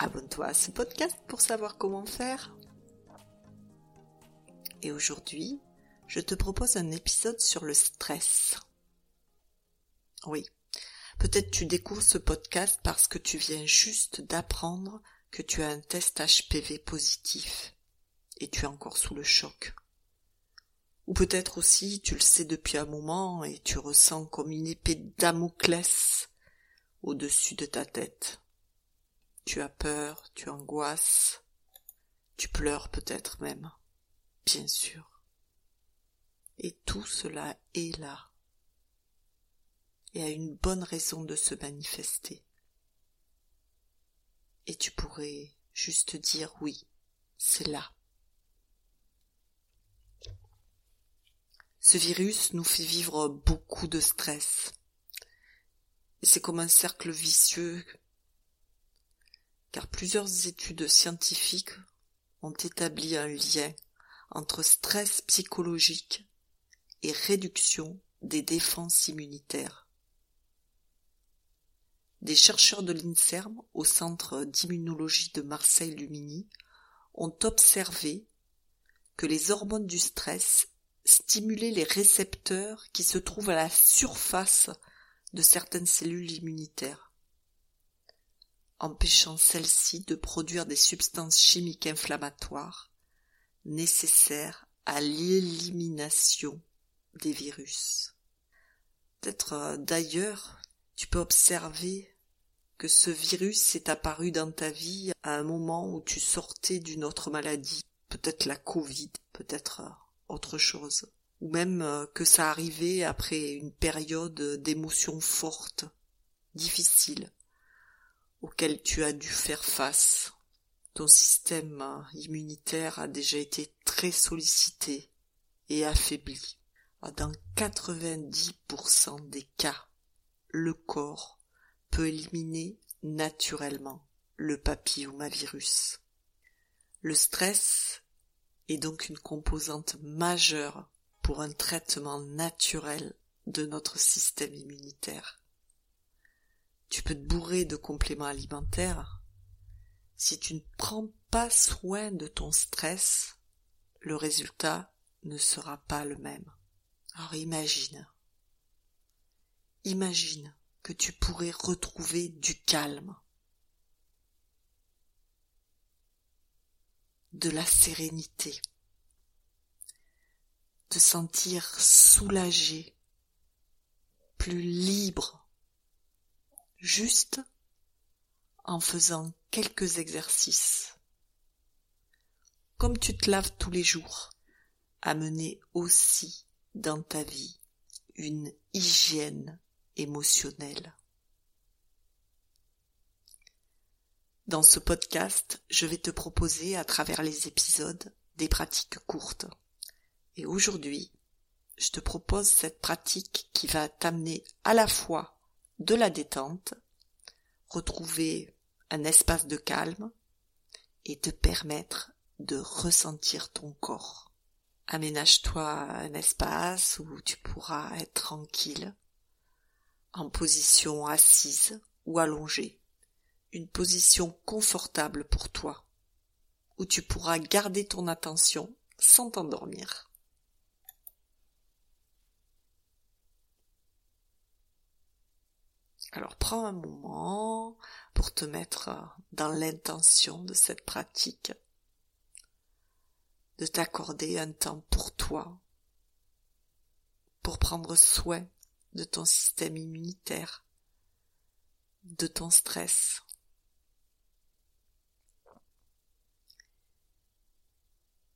abonne-toi à ce podcast pour savoir comment faire. Et aujourd'hui, je te propose un épisode sur le stress. Oui, peut-être tu découvres ce podcast parce que tu viens juste d'apprendre que tu as un test HPV positif et tu es encore sous le choc. Ou peut-être aussi tu le sais depuis un moment et tu ressens comme une épée de Damoclès au-dessus de ta tête. Tu as peur, tu angoisses, tu pleures peut-être même, bien sûr. Et tout cela est là, et a une bonne raison de se manifester. Et tu pourrais juste dire oui, c'est là. Ce virus nous fait vivre beaucoup de stress. C'est comme un cercle vicieux car plusieurs études scientifiques ont établi un lien entre stress psychologique et réduction des défenses immunitaires. Des chercheurs de l'INSERM au centre d'immunologie de Marseille-Lumini ont observé que les hormones du stress stimulaient les récepteurs qui se trouvent à la surface de certaines cellules immunitaires empêchant celles-ci de produire des substances chimiques inflammatoires nécessaires à l'élimination des virus. Peut-être euh, d'ailleurs, tu peux observer que ce virus est apparu dans ta vie à un moment où tu sortais d'une autre maladie, peut-être la Covid, peut-être euh, autre chose, ou même euh, que ça arrivait après une période d'émotions fortes, difficiles, auquel tu as dû faire face. Ton système immunitaire a déjà été très sollicité et affaibli. Dans 90% des cas, le corps peut éliminer naturellement le papillomavirus. Le stress est donc une composante majeure pour un traitement naturel de notre système immunitaire. Tu peux te bourrer de compléments alimentaires. Si tu ne prends pas soin de ton stress, le résultat ne sera pas le même. Alors imagine. Imagine que tu pourrais retrouver du calme, de la sérénité, te sentir soulagé, plus libre juste en faisant quelques exercices. Comme tu te laves tous les jours, amener aussi dans ta vie une hygiène émotionnelle. Dans ce podcast, je vais te proposer à travers les épisodes des pratiques courtes. Et aujourd'hui, je te propose cette pratique qui va t'amener à la fois de la détente, retrouver un espace de calme et te permettre de ressentir ton corps. Aménage-toi un espace où tu pourras être tranquille, en position assise ou allongée, une position confortable pour toi, où tu pourras garder ton attention sans t'endormir. Alors prends un moment pour te mettre dans l'intention de cette pratique, de t'accorder un temps pour toi, pour prendre soin de ton système immunitaire, de ton stress.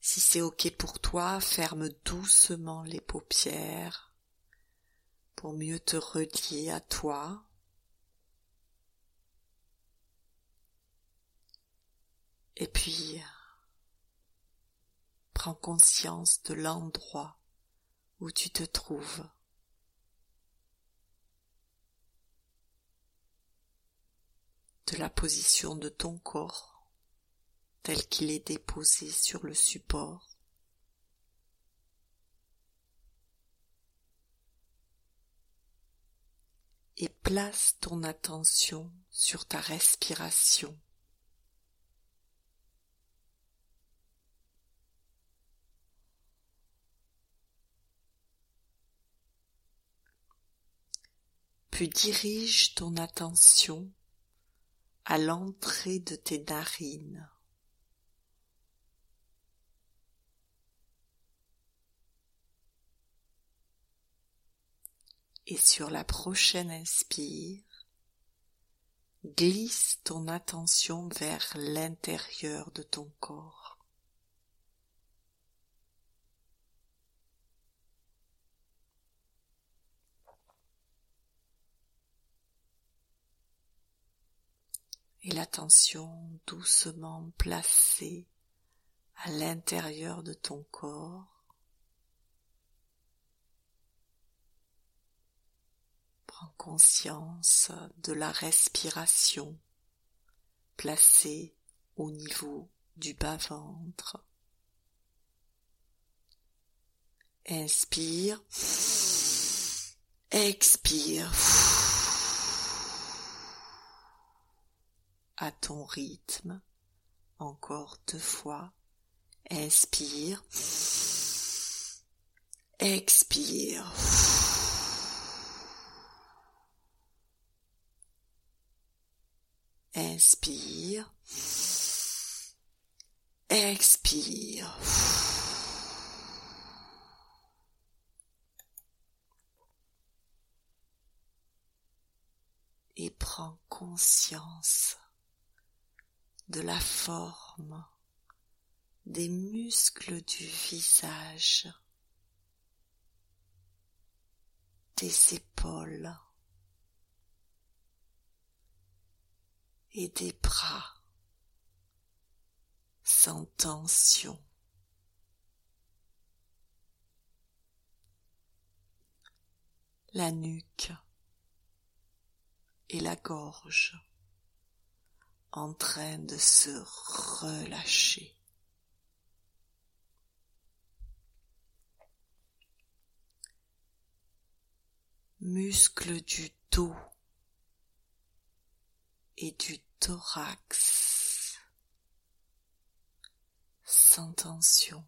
Si c'est ok pour toi, ferme doucement les paupières pour mieux te relier à toi Et puis, Prends conscience de l'endroit où tu te trouves. De la position de ton corps tel qu'il est déposé sur le support. Et place ton attention sur ta respiration. Puis dirige ton attention à l'entrée de tes narines. Et sur la prochaine inspire, glisse ton attention vers l'intérieur de ton corps. Et l'attention doucement placée à l'intérieur de ton corps. Prends conscience de la respiration placée au niveau du bas-ventre. Inspire, expire. À ton rythme. Encore deux fois. Inspire. Expire. Inspire. Expire. Et prends conscience de la forme des muscles du visage, des épaules et des bras sans tension. La nuque et la gorge en train de se relâcher. Muscles du dos et du thorax sans tension.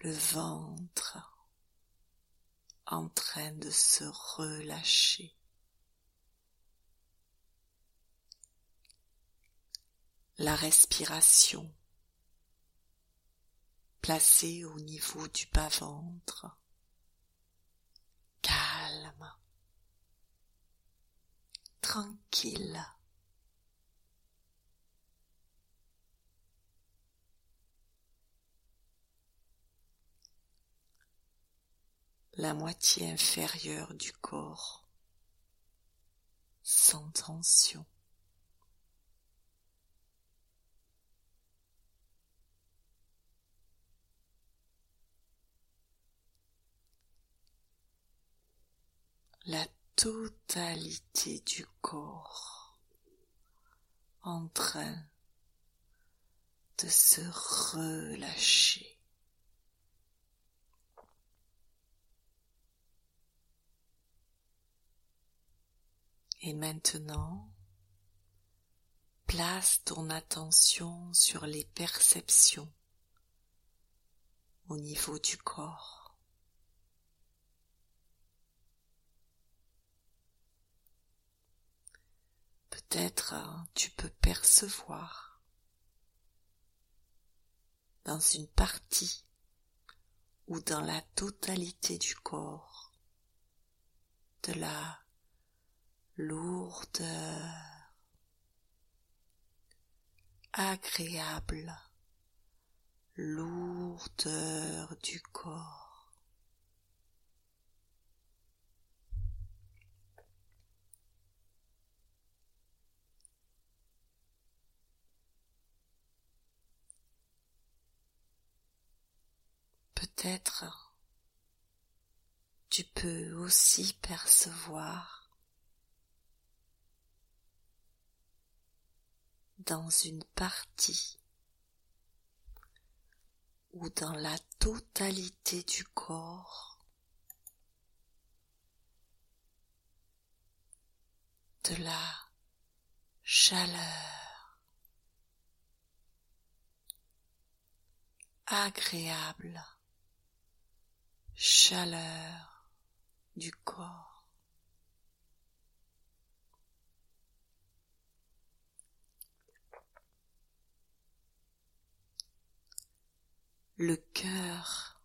Le ventre en train de se relâcher. La respiration placée au niveau du bas-ventre, calme, tranquille. La moitié inférieure du corps sans tension. La totalité du corps en train de se relâcher. Et maintenant, place ton attention sur les perceptions au niveau du corps. Peut-être hein, tu peux percevoir dans une partie ou dans la totalité du corps de la lourdeur, agréable lourdeur du corps. Peut-être tu peux aussi percevoir dans une partie ou dans la totalité du corps de la chaleur agréable chaleur du corps. Le cœur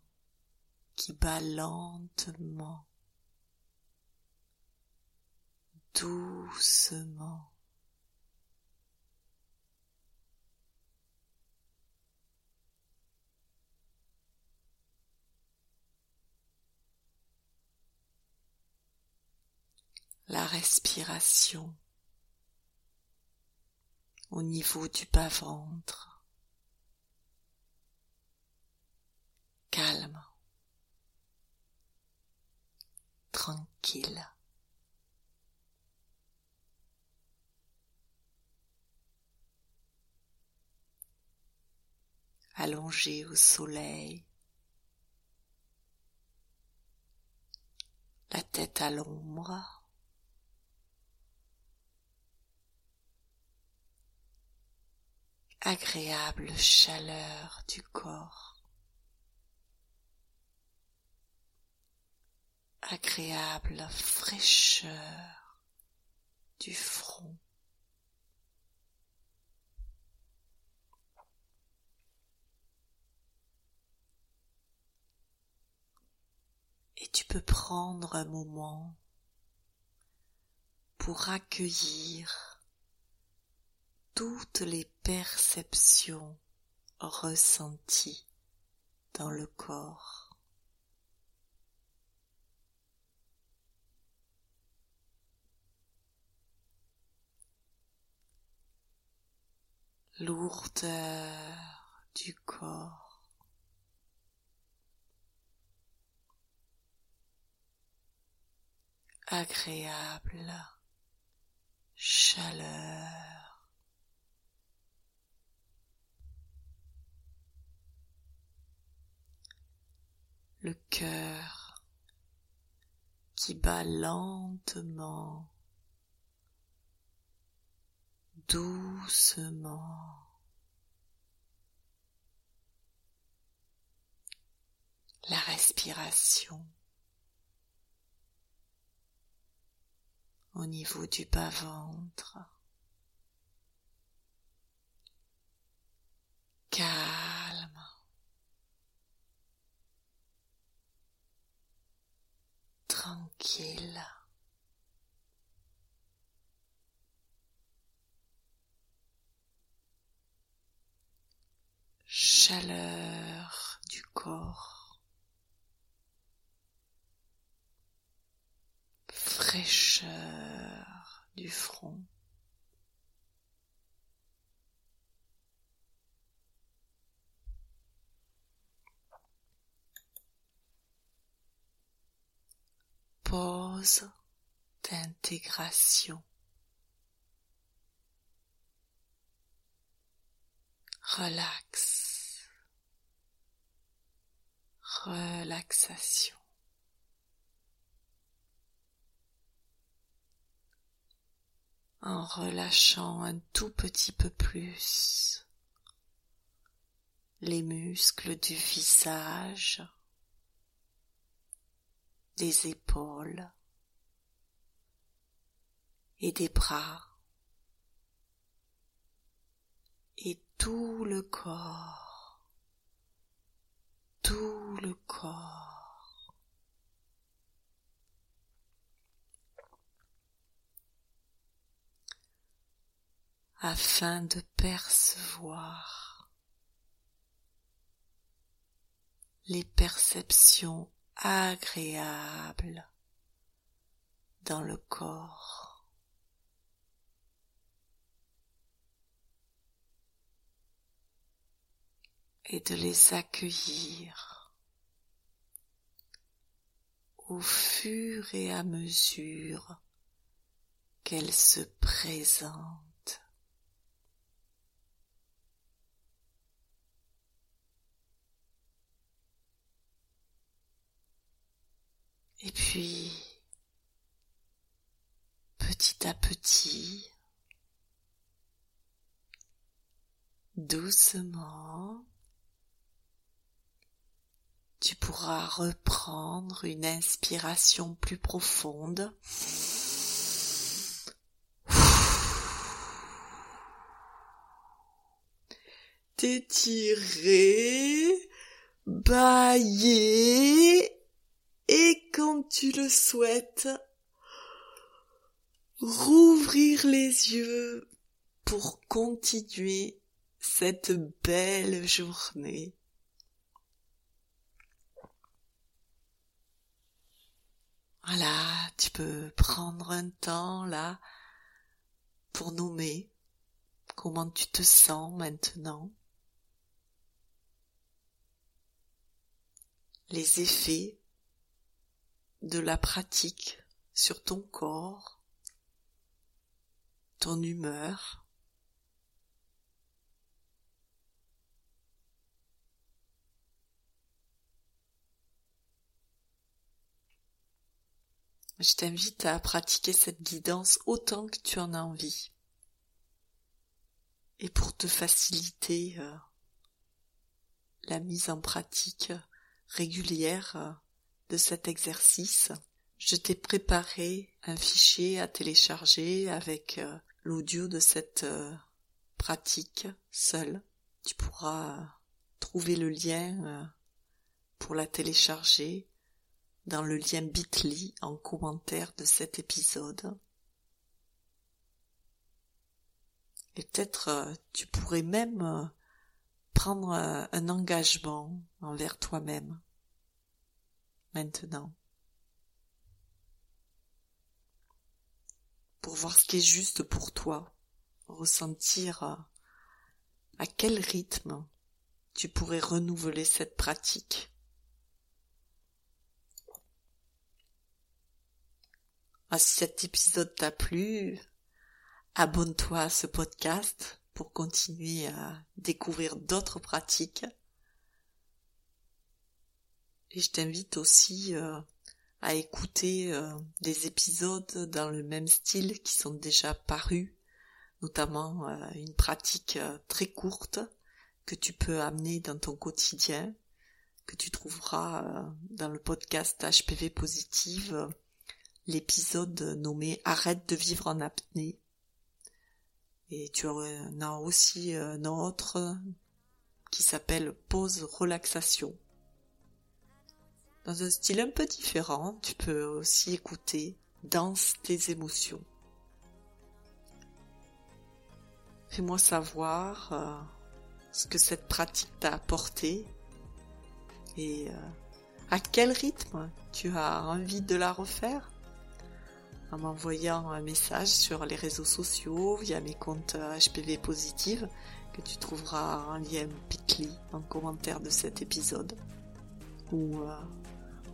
qui bat lentement, doucement. la respiration au niveau du bas-ventre. Tranquille. allongé au soleil, la tête à l'ombre. agréable chaleur du corps, agréable fraîcheur du front. Et tu peux prendre un moment pour accueillir toutes les perceptions ressenties dans le corps. Lourdeur du corps. Agréable chaleur. le cœur qui bat lentement, doucement. La respiration au niveau du bas-ventre. Calme. tranquille. Chaleur du corps. Fraîcheur du front. pause d'intégration. Relax. Relaxation. En relâchant un tout petit peu plus les muscles du visage, des épaules et des bras et tout le corps, tout le corps. afin de percevoir les perceptions agréable dans le corps. Et de les accueillir au fur et à mesure qu'elle se présente. Et puis, petit à petit, doucement, tu pourras reprendre une inspiration plus profonde. T'étirer, bailler, et quand tu le souhaites, rouvrir les yeux pour continuer cette belle journée. Voilà, tu peux prendre un temps là pour nommer comment tu te sens maintenant. Les effets de la pratique sur ton corps, ton humeur, Je t'invite à pratiquer cette guidance autant que tu en as envie. Et pour te faciliter euh, la mise en pratique régulière euh, de cet exercice, je t'ai préparé un fichier à télécharger avec euh, l'audio de cette pratique seule. Tu pourras trouver le lien pour la télécharger dans le lien bit.ly en commentaire de cet épisode. Et peut-être euh, tu pourrais même euh, prendre euh, un engagement envers toi-même maintenant pour voir ce qui est juste pour toi, ressentir à quel rythme tu pourrais renouveler cette pratique. Ah, si cet épisode t'a plu, abonne-toi à ce podcast pour continuer à découvrir d'autres pratiques. Et je t'invite aussi euh, à écouter euh, des épisodes dans le même style qui sont déjà parus, notamment euh, une pratique très courte que tu peux amener dans ton quotidien, que tu trouveras dans le podcast HPV Positive l'épisode nommé Arrête de vivre en apnée. Et tu en as aussi un autre qui s'appelle Pause relaxation. Dans un style un peu différent, tu peux aussi écouter Danse tes émotions. Fais-moi savoir euh, ce que cette pratique t'a apporté et euh, à quel rythme tu as envie de la refaire en m'envoyant un message sur les réseaux sociaux via mes comptes HPV Positive que tu trouveras en lien Bitly en commentaire de cet épisode ou euh,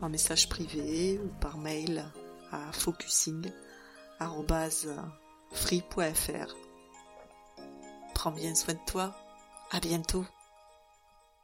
en message privé ou par mail à focusing.free.fr. Prends bien soin de toi. À bientôt.